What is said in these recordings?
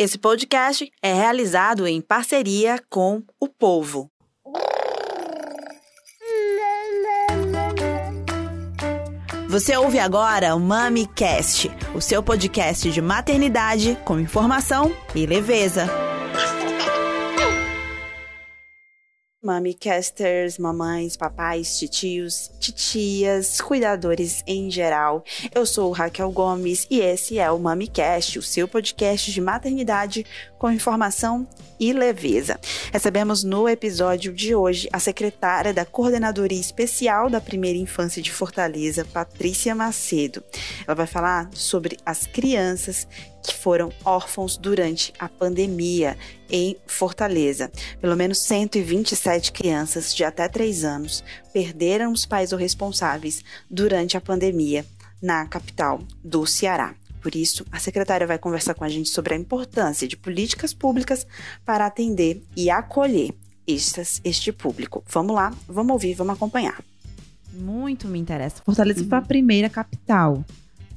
Esse podcast é realizado em parceria com o povo. Você ouve agora o MamiCast, o seu podcast de maternidade com informação e leveza. Mamicasters, mamães, papais, titios, titias, cuidadores em geral. Eu sou Raquel Gomes e esse é o MamiCast, o seu podcast de maternidade com informação e leveza. Recebemos no episódio de hoje a secretária da Coordenadoria Especial da Primeira Infância de Fortaleza, Patrícia Macedo. Ela vai falar sobre as crianças que foram órfãos durante a pandemia em Fortaleza. Pelo menos 127 crianças de até 3 anos perderam os pais ou responsáveis durante a pandemia na capital do Ceará. Por isso, a secretária vai conversar com a gente sobre a importância de políticas públicas para atender e acolher estas, este público. Vamos lá, vamos ouvir, vamos acompanhar. Muito me interessa. Fortaleza uhum. foi a primeira capital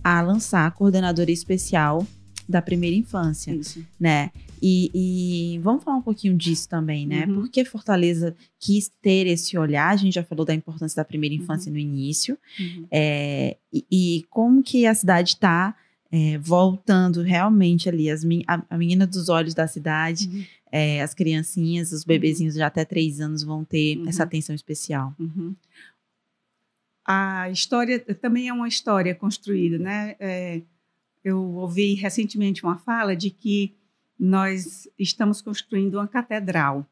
a lançar a coordenadora especial da primeira infância, Isso. né? E, e, vamos falar um pouquinho disso também, né? Uhum. Porque Fortaleza quis ter esse olhar, a gente já falou da importância da primeira infância uhum. no início, uhum. É, e, e, como que a cidade está é, voltando realmente ali, as, a, a, menina dos olhos da cidade, uhum. é, as criancinhas, os bebezinhos de até três anos vão ter uhum. essa atenção especial. Uhum. A história também é uma história construída, né? É, eu ouvi recentemente uma fala de que nós estamos construindo uma catedral.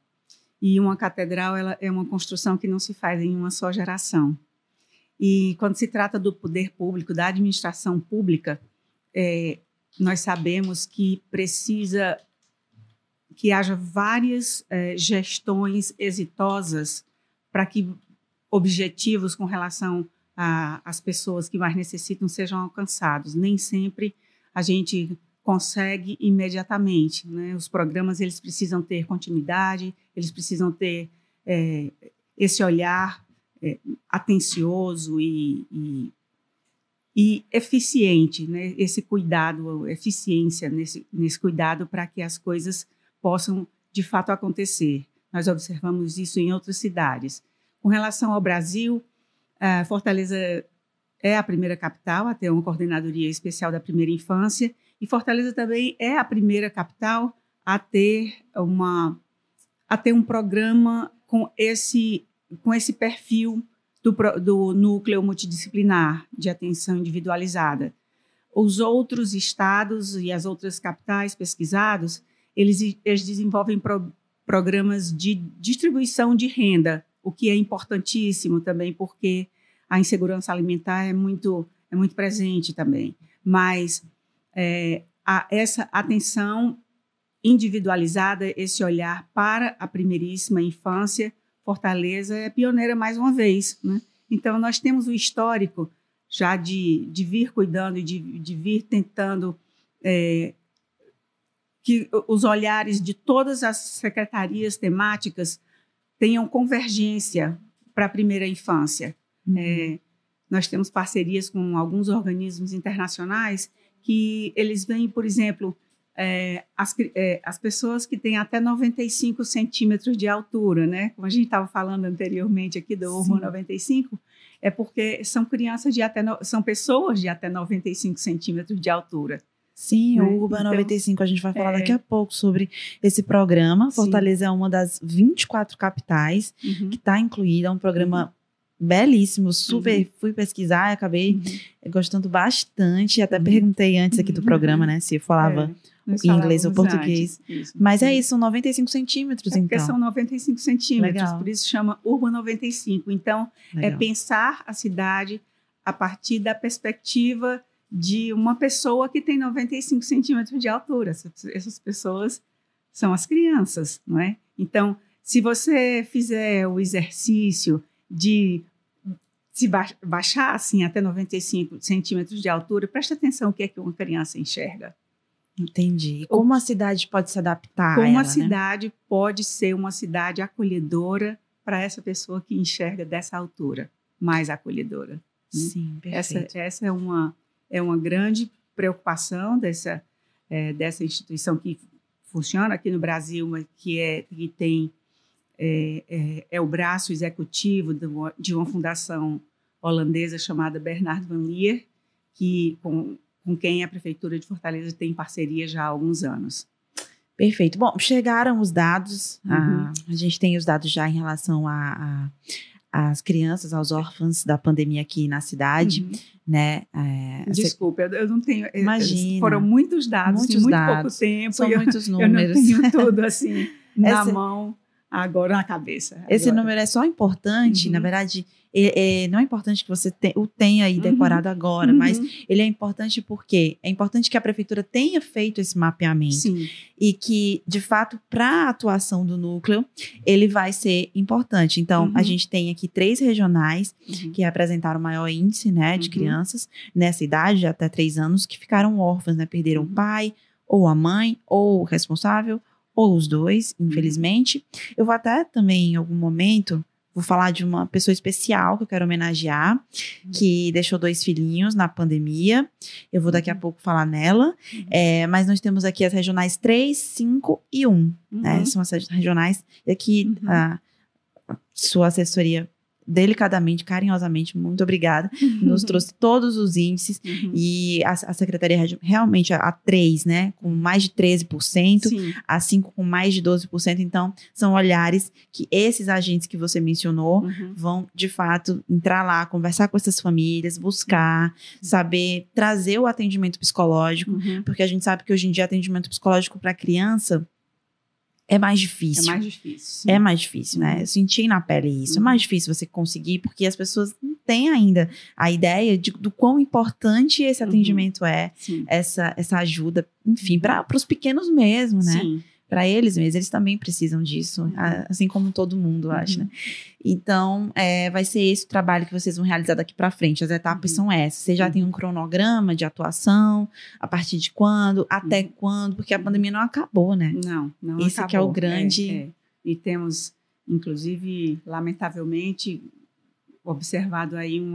E uma catedral ela é uma construção que não se faz em uma só geração. E quando se trata do poder público, da administração pública, é, nós sabemos que precisa que haja várias é, gestões exitosas para que objetivos com relação às pessoas que mais necessitam sejam alcançados. Nem sempre a gente consegue imediatamente. Né? Os programas eles precisam ter continuidade, eles precisam ter é, esse olhar é, atencioso e, e e eficiente, né? Esse cuidado, eficiência nesse, nesse cuidado para que as coisas possam de fato acontecer. Nós observamos isso em outras cidades. Com relação ao Brasil, Fortaleza é a primeira capital a ter uma coordenadoria especial da primeira infância e Fortaleza também é a primeira capital a ter uma a ter um programa com esse com esse perfil do, do núcleo multidisciplinar de atenção individualizada. Os outros estados e as outras capitais pesquisados, eles, eles desenvolvem pro, programas de distribuição de renda, o que é importantíssimo também, porque a insegurança alimentar é muito, é muito presente também. Mas é, a, essa atenção individualizada, esse olhar para a primeiríssima infância, Fortaleza é pioneira mais uma vez. Né? Então, nós temos o histórico já de, de vir cuidando e de, de vir tentando é, que os olhares de todas as secretarias temáticas tenham convergência para a primeira infância. Uhum. É, nós temos parcerias com alguns organismos internacionais que eles vêm, por exemplo, é, as, é, as, pessoas que têm até 95 centímetros de altura, né? Como a gente estava falando anteriormente aqui do Urban 95, é porque são crianças de até, no, são pessoas de até 95 centímetros de altura. Sim, né? o Urban então, 95, a gente vai falar é... daqui a pouco sobre esse programa. Fortaleza Sim. é uma das 24 capitais uhum. que está incluída, é um programa uhum belíssimo, super. Uhum. Fui pesquisar e acabei uhum. gostando bastante. Até uhum. perguntei antes aqui do programa, né, se eu falava é, inglês ou português. Mas é isso, são 95 centímetros, é então. Porque são 95 centímetros, Legal. por isso chama Urban 95. Então, é Legal. é pensar a cidade a partir da perspectiva de uma pessoa que tem 95 centímetros de altura. Essas pessoas são as crianças, não é? Então, se você fizer o exercício de se baixar assim até 95 centímetros de altura, preste atenção o que é que uma criança enxerga. Entendi. Como a cidade pode se adaptar? Como a, ela, a né? cidade né? pode ser uma cidade acolhedora para essa pessoa que enxerga dessa altura, mais acolhedora. Né? Sim, perfeito. Essa, essa é uma é uma grande preocupação dessa é, dessa instituição que funciona aqui no Brasil, mas que, é, que tem é, é, é o braço executivo de uma, de uma, fundação holandesa chamada Bernard van Leer, que, com, com quem a Prefeitura de Fortaleza tem parceria já há alguns anos. Perfeito. Bom, chegaram os dados, uhum. a, a, gente tem os dados já em relação a, a as crianças, aos órfãos da pandemia aqui na cidade, uhum. né? É, Desculpa, eu não tenho. Imagina. Foram muitos dados muitos em muito dados, pouco tempo. São muitos números. Eu não tenho tudo assim na Esse... mão agora na cabeça. Agora. Esse número é só importante, uhum. na verdade, é, é, não é importante que você te, o tenha aí uhum. decorado uhum. agora, uhum. mas ele é importante porque é importante que a prefeitura tenha feito esse mapeamento Sim. e que, de fato, para a atuação do núcleo, ele vai ser importante. Então, a uhum. gente tem aqui três regionais uhum. que apresentaram o maior índice né, de crianças nessa idade, de até três anos, que ficaram órfãs, né, perderam o pai, ou a mãe, ou o responsável, ou os dois, infelizmente. Eu vou até também, em algum momento, vou falar de uma pessoa especial que eu quero homenagear, uhum. que deixou dois filhinhos na pandemia. Eu vou daqui a uhum. pouco falar nela. Uhum. É, mas nós temos aqui as regionais 3, 5 e 1. Né? Uhum. Né? São as regionais. E aqui uhum. a sua assessoria delicadamente, carinhosamente, muito obrigada. Nos trouxe todos os índices uhum. e a, a, secretaria realmente a, a 3, né, com mais de 13%, Sim. a 5 com mais de 12%. Então, são olhares que esses agentes que você mencionou uhum. vão, de fato, entrar lá, conversar com essas famílias, buscar, uhum. saber trazer o atendimento psicológico, uhum. porque a gente sabe que hoje em dia atendimento psicológico para criança é mais difícil. É mais difícil. É mais difícil, né? Eu senti na pele isso. Uhum. É mais difícil você conseguir, porque as pessoas não têm ainda a ideia de, do quão importante esse uhum. atendimento uhum. é, essa, essa ajuda, enfim, uhum. para os pequenos mesmo, né? Sim para eles mesmos, eles também precisam disso, uhum. assim como todo mundo, acho, né? uhum. né? Então, é, vai ser esse o trabalho que vocês vão realizar daqui para frente. As etapas uhum. são essas. Você já uhum. tem um cronograma de atuação, a partir de quando, até uhum. quando, porque a pandemia não acabou, né? Não, não Esse acabou. que é o grande... É, é. E temos, inclusive, lamentavelmente, observado aí um,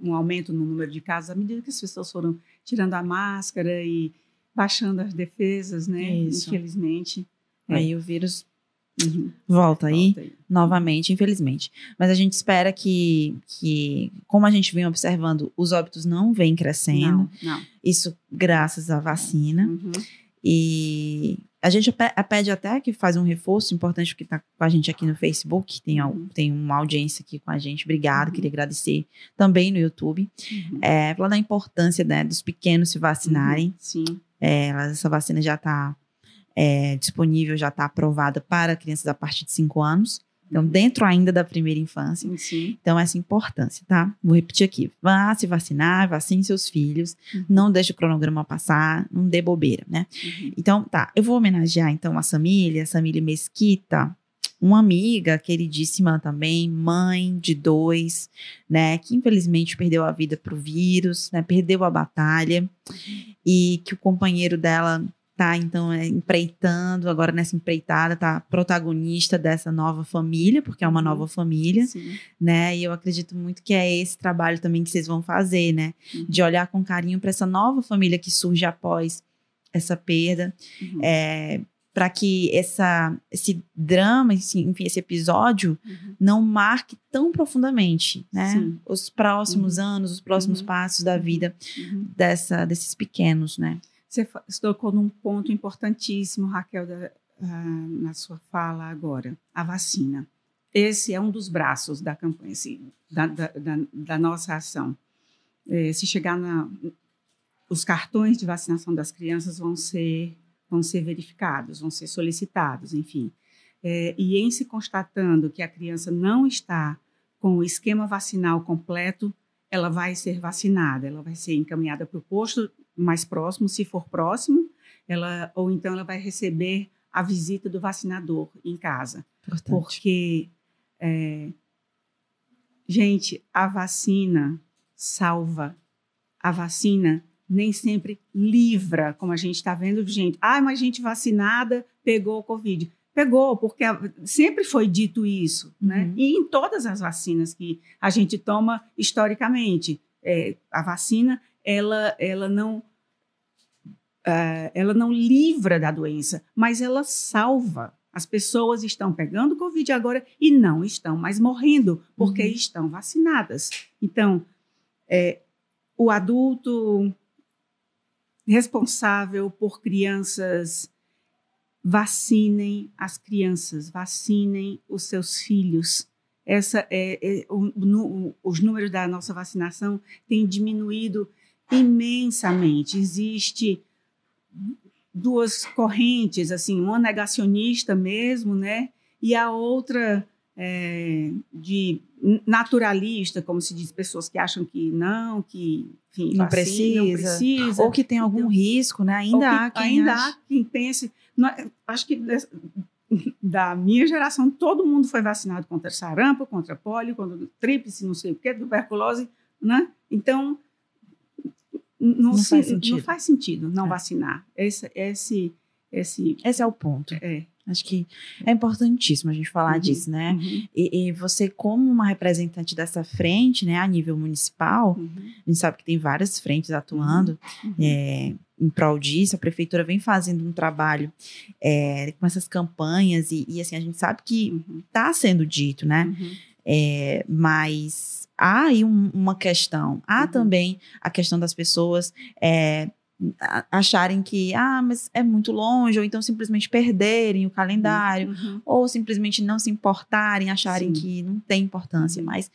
um aumento no número de casos à medida que as pessoas foram tirando a máscara e baixando as defesas, né? Isso. Infelizmente. É. Aí o vírus uhum. volta, aí, volta aí novamente, infelizmente. Mas a gente espera que, que, como a gente vem observando, os óbitos não vêm crescendo. Não, não. Isso graças à vacina. Uhum. E a gente pede até que faz um reforço importante, porque está com a gente aqui no Facebook, tem, uhum. tem uma audiência aqui com a gente. Obrigado, uhum. queria agradecer também no YouTube. Uhum. É, falando da importância né, dos pequenos se vacinarem. Uhum. Sim. É, essa vacina já está é, disponível, já está aprovada para crianças a partir de 5 anos. Então, dentro ainda da primeira infância. Sim. Então, essa importância, tá? Vou repetir aqui. Vá se vacinar, vacine seus filhos. Uhum. Não deixe o cronograma passar, não dê bobeira, né? Uhum. Então, tá. Eu vou homenagear, então, a Samília, a Samília Mesquita, uma amiga queridíssima também, mãe de dois, né, que infelizmente perdeu a vida pro vírus, né, perdeu a batalha e que o companheiro dela tá então é, empreitando agora nessa empreitada, tá protagonista dessa nova família, porque é uma uhum. nova família, Sim. né? E eu acredito muito que é esse trabalho também que vocês vão fazer, né? Uhum. De olhar com carinho para essa nova família que surge após essa perda, uhum. é, para que essa, esse drama, enfim, esse episódio uhum. não marque tão profundamente, né? Sim. Os próximos uhum. anos, os próximos uhum. passos da vida uhum. dessa, desses pequenos, né? Você tocou num ponto importantíssimo, Raquel, da, uh, na sua fala agora, a vacina. Esse é um dos braços da campanha, assim, da, da, da, nossa ação. É, se chegar na, os cartões de vacinação das crianças vão ser vão ser verificados, vão ser solicitados, enfim. É, e em se constatando que a criança não está com o esquema vacinal completo, ela vai ser vacinada, ela vai ser encaminhada para o posto mais próximo, se for próximo, ela ou então ela vai receber a visita do vacinador em casa, Importante. porque é, gente, a vacina salva, a vacina nem sempre livra, como a gente está vendo, gente. Ah, mas gente vacinada pegou o Covid. Pegou, porque sempre foi dito isso, né? Uhum. E em todas as vacinas que a gente toma historicamente, é, a vacina ela, ela não uh, ela não livra da doença, mas ela salva. As pessoas estão pegando Covid agora e não estão mais morrendo porque uhum. estão vacinadas. Então, é, o adulto responsável por crianças, vacinem as crianças, vacinem os seus filhos. Essa é, é o, no, os números da nossa vacinação têm diminuído imensamente. Existe duas correntes, assim, uma negacionista mesmo, né? E a outra é, de naturalista, como se diz, pessoas que acham que não, que enfim, não, precisa, não precisa, ou que tem algum então, risco, né? Ainda há quem ainda acha... há quem pense. Não, é, acho que da minha geração todo mundo foi vacinado contra sarampo, contra pólio, contra tríplice, não sei o que, tuberculose, né? Então não, não, se, faz, sentido. não faz sentido não é. vacinar. Esse, esse, esse, esse é o ponto. É. Acho que é importantíssimo a gente falar uhum, disso, né? Uhum. E, e, você, como uma representante dessa frente, né, a nível municipal, uhum. a gente sabe que tem várias frentes atuando é, em prol disso. A prefeitura vem fazendo um trabalho é, com essas campanhas e, e, assim, a gente sabe que está uhum. sendo dito, né? É, mas há aí um, uma questão. Há também a questão das pessoas é, acharem que, ah, mas é muito longe, ou então simplesmente perderem o calendário, uhum. ou simplesmente não se importarem, acharem sim. que não tem importância, uhum. mas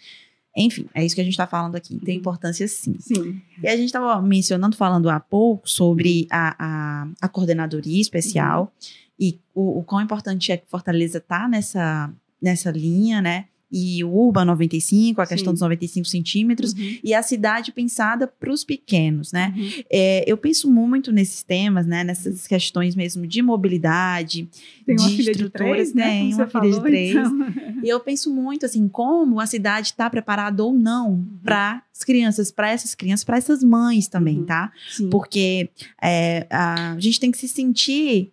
enfim, é isso que a gente está falando aqui. Tem uhum. importância sim. sim. E a gente estava mencionando, falando há pouco, sobre a, a, a coordenadoria especial uhum. e o, o quão importante é que Fortaleza tá nessa, nessa linha, né? E o Urban 95, a Sim. questão dos 95 centímetros, uhum. e a cidade pensada para os pequenos, né? Uhum. É, eu penso muito nesses temas, né? Nessas questões mesmo de mobilidade, Tem de uma filha de três, né? Tem uma filha de três. Então. E eu penso muito, assim, como a cidade está preparada ou não uhum. para as crianças, para essas crianças, para essas mães também, uhum. tá? Sim. Porque é, a gente tem que se sentir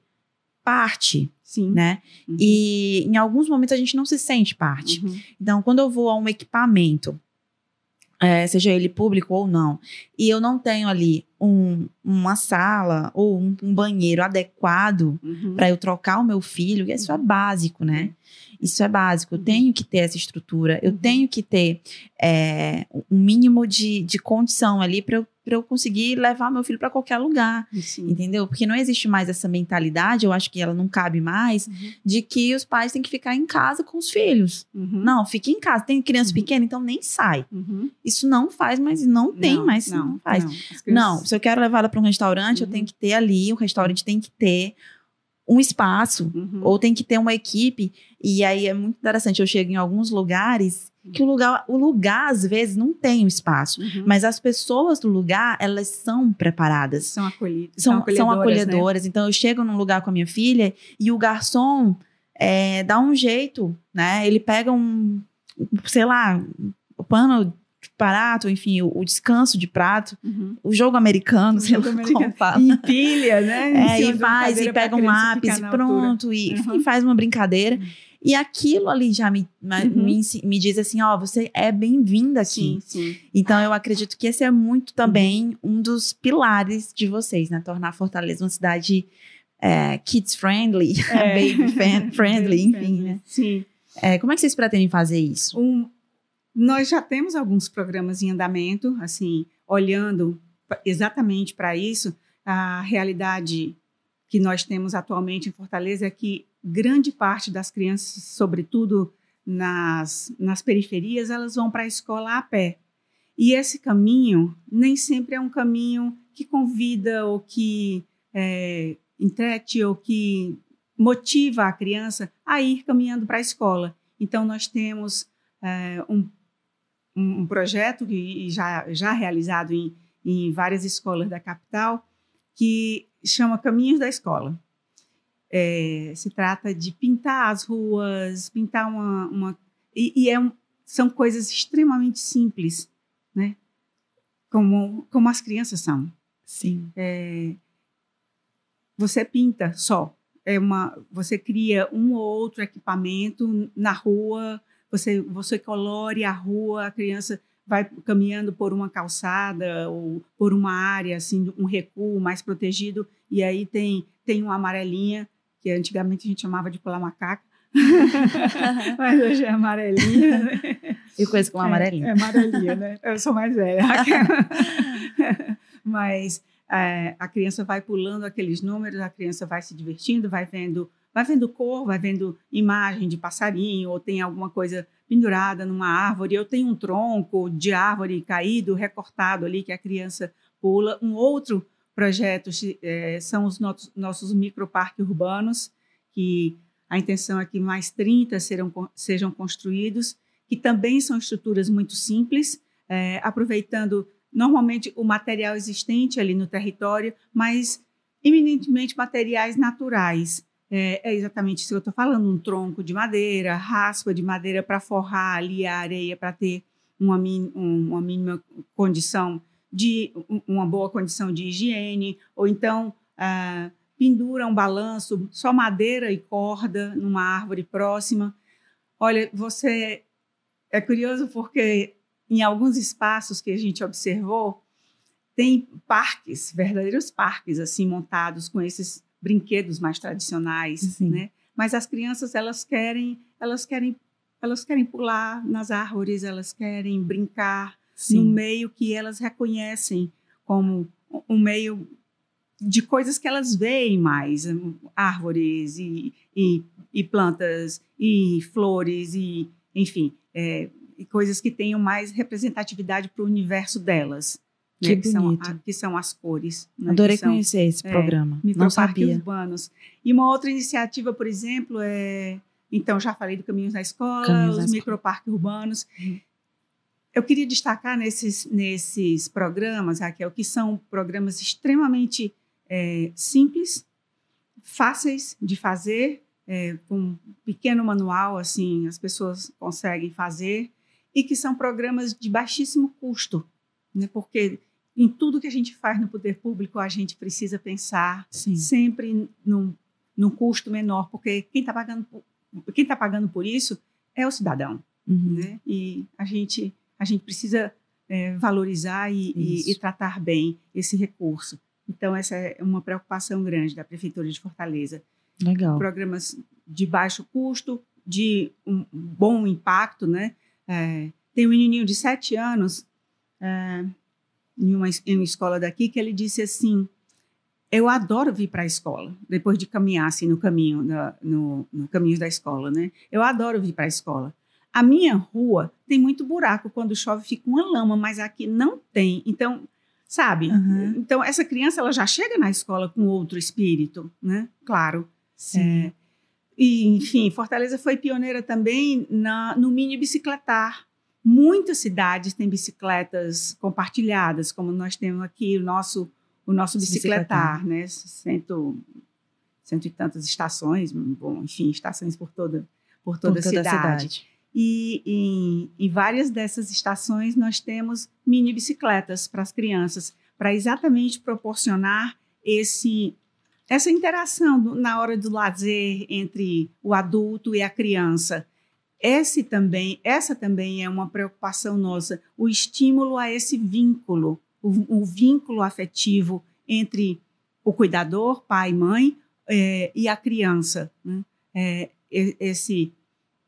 parte Sim. Né? Uhum. E em alguns momentos a gente não se sente parte. Uhum. Então, quando eu vou a um equipamento, é, seja ele público ou não, e eu não tenho ali um, uma sala ou um, um banheiro adequado uhum. para eu trocar o meu filho, isso é básico, né? Isso é básico. Eu uhum. tenho que ter essa estrutura, eu uhum. tenho que ter é, um mínimo de, de condição ali para eu para eu conseguir levar meu filho para qualquer lugar, Sim. entendeu? Porque não existe mais essa mentalidade, eu acho que ela não cabe mais, uhum. de que os pais têm que ficar em casa com os filhos. Uhum. Não, fique em casa. Tem criança uhum. pequena, então nem sai. Uhum. Isso não faz, mas não tem não, mais, não, não faz. Não, crianças... não, se eu quero levar ela para um restaurante, eu tenho uhum. que ter ali, o restaurante tem que ter um espaço, uhum. ou tem que ter uma equipe. E aí é muito interessante, eu chego em alguns lugares que o lugar, o lugar às vezes não tem o espaço, uhum. mas as pessoas do lugar elas são preparadas, são acolhidas, são, são acolhedoras. São acolhedoras. Né? Então eu chego num lugar com a minha filha e o garçom é, dá um jeito, né? Ele pega um, sei lá, o pano prato, enfim, o, o descanso de prato, uhum. o jogo americano, o sei jogo lá americano. como fala. Empilha, né? É, e faz, e pega um lápis, pronto, e, uhum. e, faz uma brincadeira. Uhum. E aquilo ali já me, uhum. me, me, diz assim: ó, você é bem-vinda aqui. Sim, sim. Então eu acredito que esse é muito também uhum. um dos pilares de vocês, né? Tornar Fortaleza uma cidade é, kids friendly, é. baby friendly, enfim, né? Sim. É, como é que vocês pretendem fazer isso? Um, nós já temos alguns programas em andamento, assim, olhando exatamente para isso. A realidade que nós temos atualmente em Fortaleza é que grande parte das crianças, sobretudo nas, nas periferias, elas vão para a escola a pé. E esse caminho nem sempre é um caminho que convida ou que é, entrete ou que motiva a criança a ir caminhando para a escola. Então, nós temos é, um, um projeto que já, já realizado em, em várias escolas da capital, que chama Caminhos da Escola. É, se trata de pintar as ruas, pintar uma. uma e, e é um, são coisas extremamente simples, né? Como, como as crianças são. Sim. É, você pinta só. É uma, você cria um ou outro equipamento na rua, você, você colore a rua, a criança vai caminhando por uma calçada ou por uma área assim, um recuo mais protegido e aí tem tem uma amarelinha que antigamente a gente chamava de pular macaca, mas hoje é amarelinha. Né? E coisa com amarelinha. É, é amarelinha, né? Eu sou mais velha. mas é, a criança vai pulando aqueles números, a criança vai se divertindo, vai vendo, vai vendo cor, vai vendo imagem de passarinho, ou tem alguma coisa pendurada numa árvore, ou tem um tronco de árvore caído, recortado ali que a criança pula. Um outro projeto é, são os nossos, nossos microparques urbanos, que a intenção é que mais 30 serão, sejam construídos, que também são estruturas muito simples, é, aproveitando normalmente o material existente ali no território, mas eminentemente materiais naturais. É, é exatamente isso que eu estou falando: um tronco de madeira, raspa de madeira para forrar ali a areia para ter uma, uma mínima condição de uma boa condição de higiene, ou então ah, pendura um balanço, só madeira e corda numa árvore próxima. Olha, você é curioso porque em alguns espaços que a gente observou, tem parques, verdadeiros parques, assim, montados com esses brinquedos mais tradicionais, Sim. né? Mas as crianças, elas querem, elas querem, elas querem pular nas árvores, elas querem brincar Sim. no meio que elas reconhecem como um meio de coisas que elas veem mais, árvores e, e, e plantas e flores e, enfim, é, coisas que tenham mais representatividade para o universo delas. Que, né, que, são, a, que são as cores. Né, Adorei são, conhecer esse é, programa. Não sabia. urbanos. E uma outra iniciativa, por exemplo, é. Então, já falei do Caminhos da Escola, Caminhos os microparques urbanos. Uhum. Eu queria destacar nesses, nesses programas, Raquel, que são programas extremamente é, simples, fáceis de fazer, é, com um pequeno manual, assim, as pessoas conseguem fazer e que são programas de baixíssimo custo, né? porque em tudo que a gente faz no poder público, a gente precisa pensar Sim. sempre num, num custo menor, porque quem está pagando, quem tá pagando por isso é o cidadão. Uhum. Né? E a gente, a gente precisa é, valorizar e, e, e, tratar bem esse recurso. Então, essa é uma preocupação grande da Prefeitura de Fortaleza. Legal. Programas de baixo custo, de um bom impacto, né? É, tem um menininho de sete anos é, em, uma, em uma escola daqui que ele disse assim: eu adoro vir para a escola depois de caminhar assim no caminho da, no, no caminho da escola, né? Eu adoro vir para a escola. A minha rua tem muito buraco quando chove fica uma lama, mas aqui não tem. Então, sabe? Uhum. Então essa criança ela já chega na escola com outro espírito, né? Claro. Sim. É, e, enfim, Fortaleza foi pioneira também na, no mini bicicletar. Muitas cidades têm bicicletas compartilhadas, como nós temos aqui o nosso, o nosso bicicletar, bicicletar. né? Cento, cento e tantas estações, bom, enfim, estações por toda, por toda, por toda a, cidade. a cidade. E em, em várias dessas estações nós temos mini bicicletas para as crianças, para exatamente proporcionar esse essa interação na hora do lazer entre o adulto e a criança. Esse também, essa também é uma preocupação nossa, o estímulo a esse vínculo, o, o vínculo afetivo entre o cuidador, pai, mãe, é, e a criança. Né? É, esse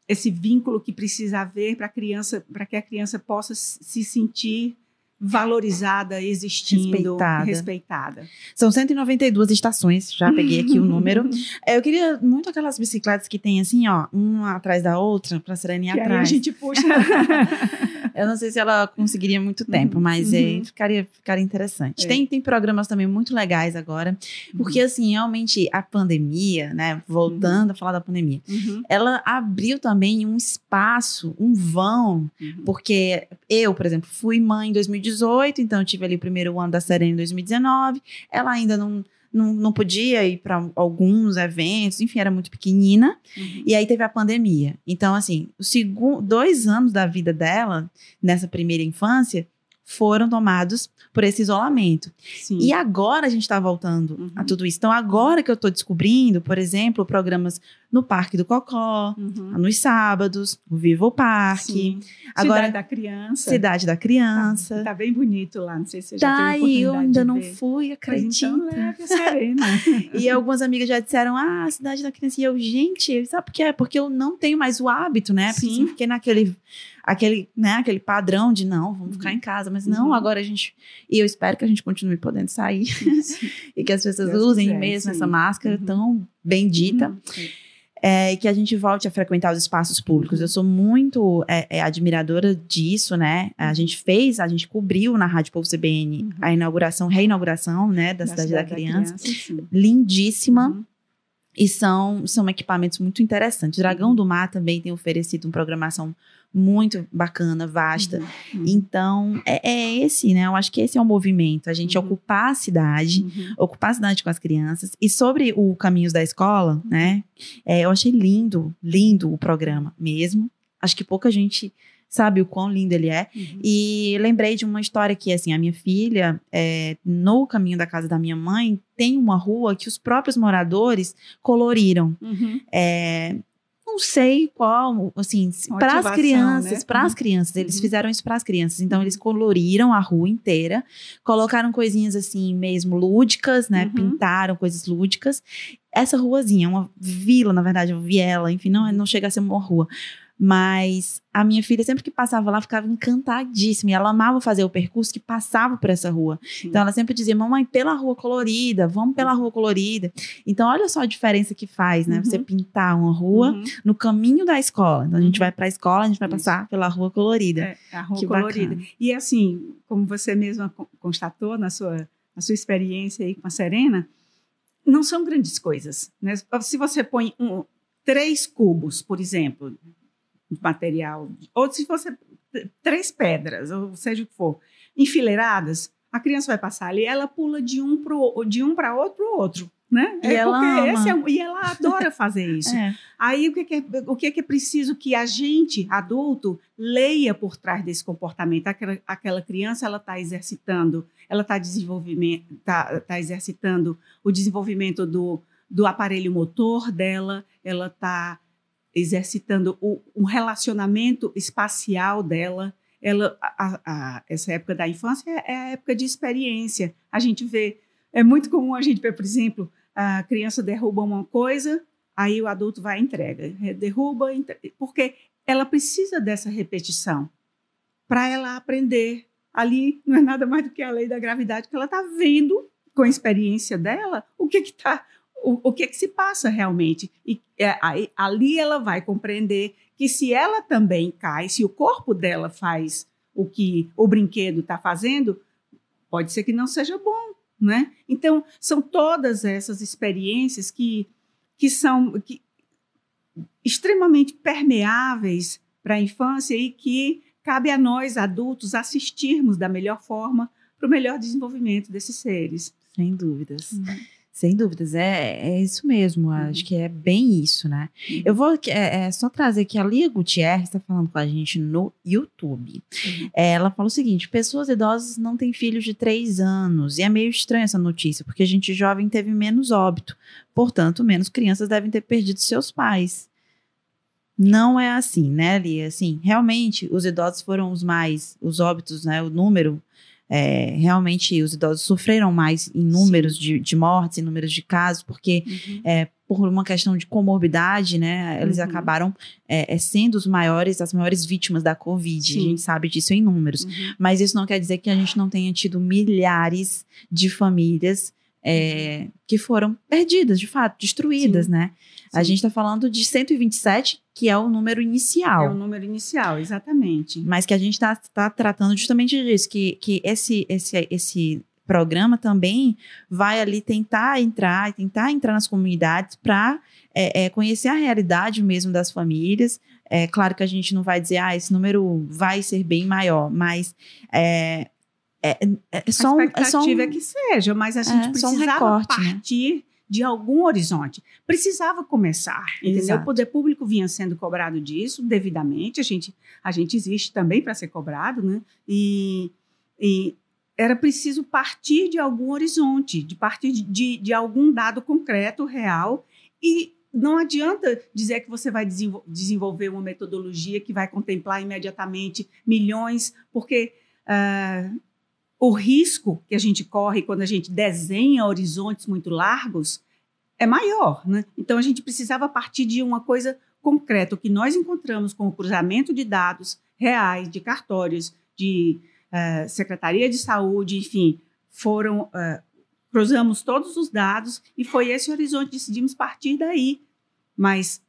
esse vínculo que precisa haver para criança, para que a criança possa se sentir valorizada, existindo, respeitada. respeitada. São 192 estações, já peguei aqui o número. É, eu queria muito aquelas bicicletas que tem assim, ó, uma atrás da outra, para serem atrás. Aí a gente puxa. eu não sei se ela conseguiria muito tempo, mas uhum. é, ficaria, ficaria interessante. É. Tem, tem programas também muito legais agora, porque uhum. assim, realmente a pandemia, né, voltando uhum. a falar da pandemia, uhum. ela abriu também um espaço, um vão, uhum. porque eu, por exemplo, fui mãe em 2018 2018, então eu tive ali o primeiro ano da Serena em 2019. Ela ainda não, não, não podia ir para alguns eventos, enfim, era muito pequenina. Uhum. E aí teve a pandemia. Então, assim, os dois anos da vida dela, nessa primeira infância, foram tomados por esse isolamento. Sim. E agora a gente está voltando Uhum. a tudo isso. Então, agora que eu estou descobrindo, por exemplo, programas no Parque do Cocó, Uhum. nos sábados, o Vivo Parque, Sim. Agora- Cidade da Criança. Cidade da Criança. Tá, tá bem bonito lá, não sei se você já Tá teve eu ainda não ver. fui, Mas acredita. então leve a Serena. E algumas amigas já disseram, ah, Cidade da Criança. E eu, gente, sabe por quê? É Porque eu não tenho mais o hábito, né? Porque Sim. assim, fiquei naquele, aquele, né, aquele padrão de não, vamos ficar Uhum. em casa. Mas não, Uhum. agora a gente. E eu espero que a gente continue podendo sair e que as pessoas Deus usem quiser, mesmo sim. essa máscara Uhum. tão bendita. Uhum. É, e que a gente volte a frequentar os espaços públicos. Eu sou muito é, é, admiradora disso, né? A gente fez, a gente cobriu na Rádio Povo CBN Uhum. a inauguração, reinauguração, né, da, Cidade da, Criança. sim. Lindíssima. Uhum. E são, são equipamentos muito interessantes. Dragão Uhum. do Mar também tem oferecido uma programação muito bacana, vasta. Uhum. Então, é, é esse, né? Eu acho que esse é o movimento. A gente Uhum. ocupar a cidade, Uhum. ocupar a cidade com as crianças. E sobre o Caminhos da Escola, né? é, eu achei lindo, lindo o programa mesmo. Acho que pouca gente sabe o quão lindo ele é. Uhum. E lembrei de uma história que, assim, a minha filha, é, no caminho da casa da minha mãe, tem uma rua que os próprios moradores coloriram. Uhum. É, não sei qual, assim, para as crianças, né? para as Uhum. crianças, eles Uhum. fizeram isso para as crianças. Então eles coloriram a rua inteira, colocaram coisinhas assim mesmo lúdicas, né? Uhum. Pintaram coisas lúdicas. Essa ruazinha, uma vila, na verdade, uma viela, enfim, não, não chega a ser uma rua. Mas a minha filha, sempre que passava lá, ficava encantadíssima. E ela amava fazer o percurso que passava por essa rua. Sim. Então ela sempre dizia, mamãe, pela rua colorida, vamos pela rua colorida. Então olha só a diferença que faz, né? Uhum. Você pintar uma rua Uhum. no caminho da escola. Então a gente Uhum. vai para a escola, a gente vai Isso. passar pela rua colorida. É, a rua Que colorida. bacana. E assim, como você mesma con- constatou na sua, na sua experiência aí com a Serena, não são grandes coisas. Né? Se você põe um- três cubos, por exemplo, material, ou se você três pedras, ou seja o que for, enfileiradas, a criança vai passar ali, ela pula de um para de um para outro para outro, né? E ela porque ama. esse é e ela adora fazer isso. É. Aí o que, que é, o que, que é preciso que a gente, adulto, leia por trás desse comportamento? Aquela, aquela criança ela está exercitando, ela está desenvolvimento, tá, tá exercitando o desenvolvimento do, do aparelho motor dela, ela está exercitando o, um relacionamento espacial dela. Ela, a- a- essa época da infância é, é a época de experiência. A gente vê, é muito comum a gente ver, por exemplo, a criança derruba uma coisa, aí o adulto vai e entrega, derruba, entre- porque ela precisa dessa repetição para ela aprender. Ali não é nada mais do que a lei da gravidade que ela está vendo com a experiência dela o que que tá, o, o que que se passa realmente e é, aí, ali ela vai compreender que se ela também cai, se o corpo dela faz o que o brinquedo está fazendo, pode ser que não seja bom, né? Então são todas essas experiências que que são que, extremamente permeáveis para a infância e que cabe a nós adultos assistirmos da melhor forma para o melhor desenvolvimento desses seres. Sem dúvidas. Sem dúvidas, é, é isso mesmo. Acho que é bem isso, né? Uhum. Eu vou é, é, só trazer que a Lia Gutierrez está falando com a gente no YouTube. Uhum. É, ela fala o seguinte: pessoas idosas não têm filhos de três anos. E é meio estranha essa notícia, porque a gente jovem teve menos óbito. Portanto, menos crianças devem ter perdido seus pais. Não é assim, né, Lia? Assim, realmente, os idosos foram os mais, os óbitos, né? O número. É, realmente, os idosos sofreram mais em números de, de mortes, em números de casos, porque Uhum. é, por uma questão de comorbidade, né? Eles Uhum. acabaram é, é, sendo os maiores, as maiores vítimas da Covid. Sim. A gente sabe disso em números. Uhum. Mas isso não quer dizer que a gente não tenha tido milhares de famílias é, que foram perdidas, de fato, destruídas, Sim. né? A Sim. gente está falando de 127, que é o número inicial. É o número inicial, exatamente. Mas que a gente está tá tratando justamente disso, que, que esse, esse, esse programa também vai ali tentar entrar, tentar entrar nas comunidades para conhecer a realidade mesmo das famílias. É claro que a gente não vai dizer, ah, esse número vai ser bem maior, mas é, é, é só a um, é expectativa só um, é que seja, mas a gente é, só um precisava recorte, né? partir de algum horizonte. Precisava começar, entendeu? Exato. O poder público vinha sendo cobrado disso devidamente. A gente, a gente existe também para ser cobrado, né? E, E era preciso partir de algum horizonte, de partir de, de, de algum dado concreto, real, e não adianta dizer que você vai desenvolver uma metodologia que vai contemplar imediatamente milhões, porque uh, o risco que a gente corre quando a gente desenha horizontes muito largos é maior. Né? Então, a gente precisava partir de uma coisa concreta. O que nós encontramos com o cruzamento de dados reais, de cartórios, de uh, Secretaria de Saúde, enfim, foram. Uh, cruzamos todos os dados e foi esse horizonte, decidimos partir daí. Mas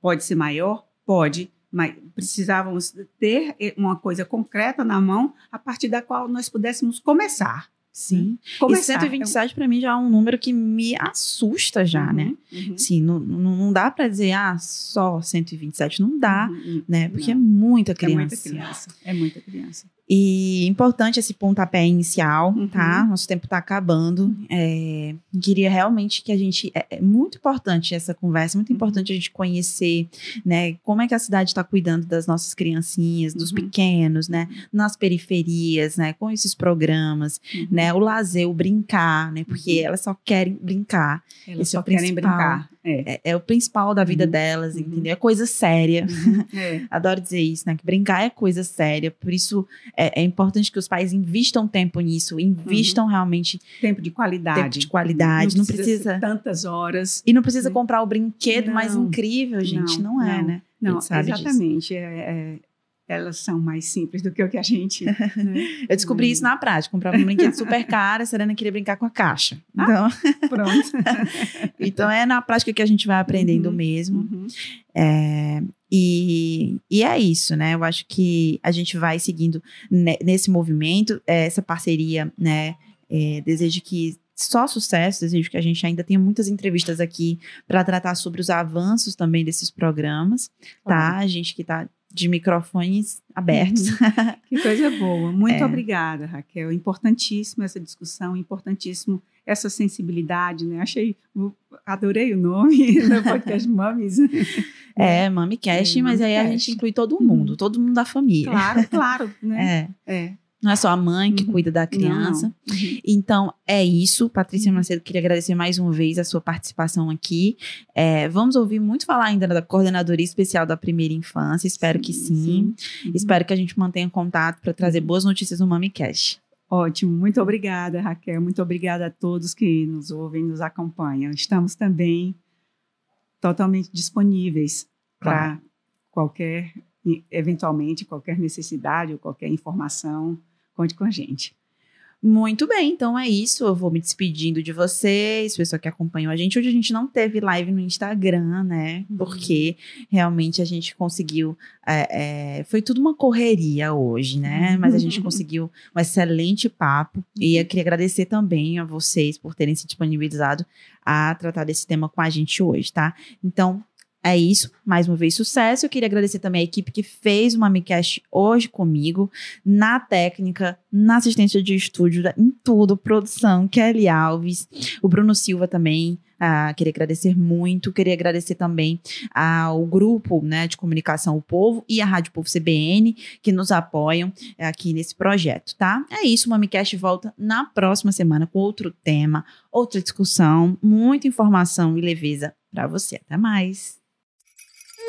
pode ser maior? Pode, mas precisávamos ter uma coisa concreta na mão a partir da qual nós pudéssemos começar. Sim. Começar. E 127 para mim já é um número que me assusta já, uhum, né? Uhum. Sim, não, não, não dá para dizer, ah, só 127. Não dá, uhum, né? Porque não. é muita criança. É muita criança. É muita criança. E importante esse pontapé inicial, uhum. tá? Nosso tempo está acabando. É, queria realmente que a gente. É, é, muito importante essa conversa, muito uhum. importante a gente conhecer, né? Como é que a cidade está cuidando das nossas criancinhas, dos uhum. pequenos, né? Nas periferias, né? Com esses programas, uhum. né? O lazer, o brincar, né? Porque uhum. elas só querem brincar. Elas Esse só é querem brincar. É. é. É, o principal da vida uhum. delas, uhum. entendeu? É coisa séria. Uhum. É. Adoro dizer isso, né? Que brincar é coisa séria. Por isso é, é importante que os pais invistam tempo nisso, invistam uhum. realmente. Tempo de qualidade. Tempo de qualidade. Não, não precisa. tantas horas. E não precisa né? comprar o brinquedo não. mais incrível, gente. Não, não é, né? Não, exatamente. É, é, elas são mais simples do que o que a gente. Né? eu descobri hum. isso na prática. Comprava um brinquedo super caro, a Serena queria brincar com a caixa. Ah, então, ah, pronto. então é na prática que a gente vai aprendendo uhum, mesmo. Uhum. É, e, e é isso, né? Eu acho que a gente vai seguindo nesse movimento, é, essa parceria, né? É, desejo que só sucesso, desejo que a gente ainda tenha muitas entrevistas aqui para tratar sobre os avanços também desses programas, tá? A gente que está de microfones abertos. Uhum. Que coisa boa. Muito é. obrigada, Raquel. Importantíssimo essa discussão, importantíssimo essa sensibilidade, né? Achei, adorei o nome do podcast Mames. É, MamiCast, é, mas aí a gente inclui todo mundo, uhum. todo mundo da família. Claro, claro, né? É. é. Não é só a mãe que uhum. cuida da criança. Não, não. Uhum. Então, é isso. Patrícia uhum. Macedo, queria agradecer mais uma vez a sua participação aqui. É, vamos ouvir muito falar ainda da Coordenadoria Especial da Primeira Infância. Espero sim, que sim. sim. Uhum. Espero que a gente mantenha contato para trazer boas notícias no MamiCast. Ótimo, muito obrigada, Raquel. Muito obrigada a todos que nos ouvem, nos acompanham. Estamos também totalmente disponíveis claro. para qualquer, eventualmente, qualquer necessidade ou qualquer informação Conte com a gente. Muito bem, então é isso. Eu vou me despedindo de vocês, pessoal que acompanhou a gente. Hoje a gente não teve live no Instagram, né? Uhum. Porque realmente a gente conseguiu. É, é, foi tudo uma correria hoje, né? Mas a gente uhum. conseguiu um excelente papo. E eu queria agradecer também a vocês por terem se disponibilizado a tratar desse tema com a gente hoje, tá? Então, é isso, mais uma vez sucesso. Eu queria agradecer também a equipe que fez o MamiCast hoje comigo, na técnica, na assistência de estúdio, em tudo, produção, Kelly Alves, o Bruno Silva também. Ah, queria agradecer muito, queria agradecer também ao grupo né, de comunicação O Povo e a Rádio Povo CBN, que nos apoiam aqui nesse projeto, tá? É isso, o MamiCast volta na próxima semana com outro tema, outra discussão, muita informação e leveza para você. Até mais!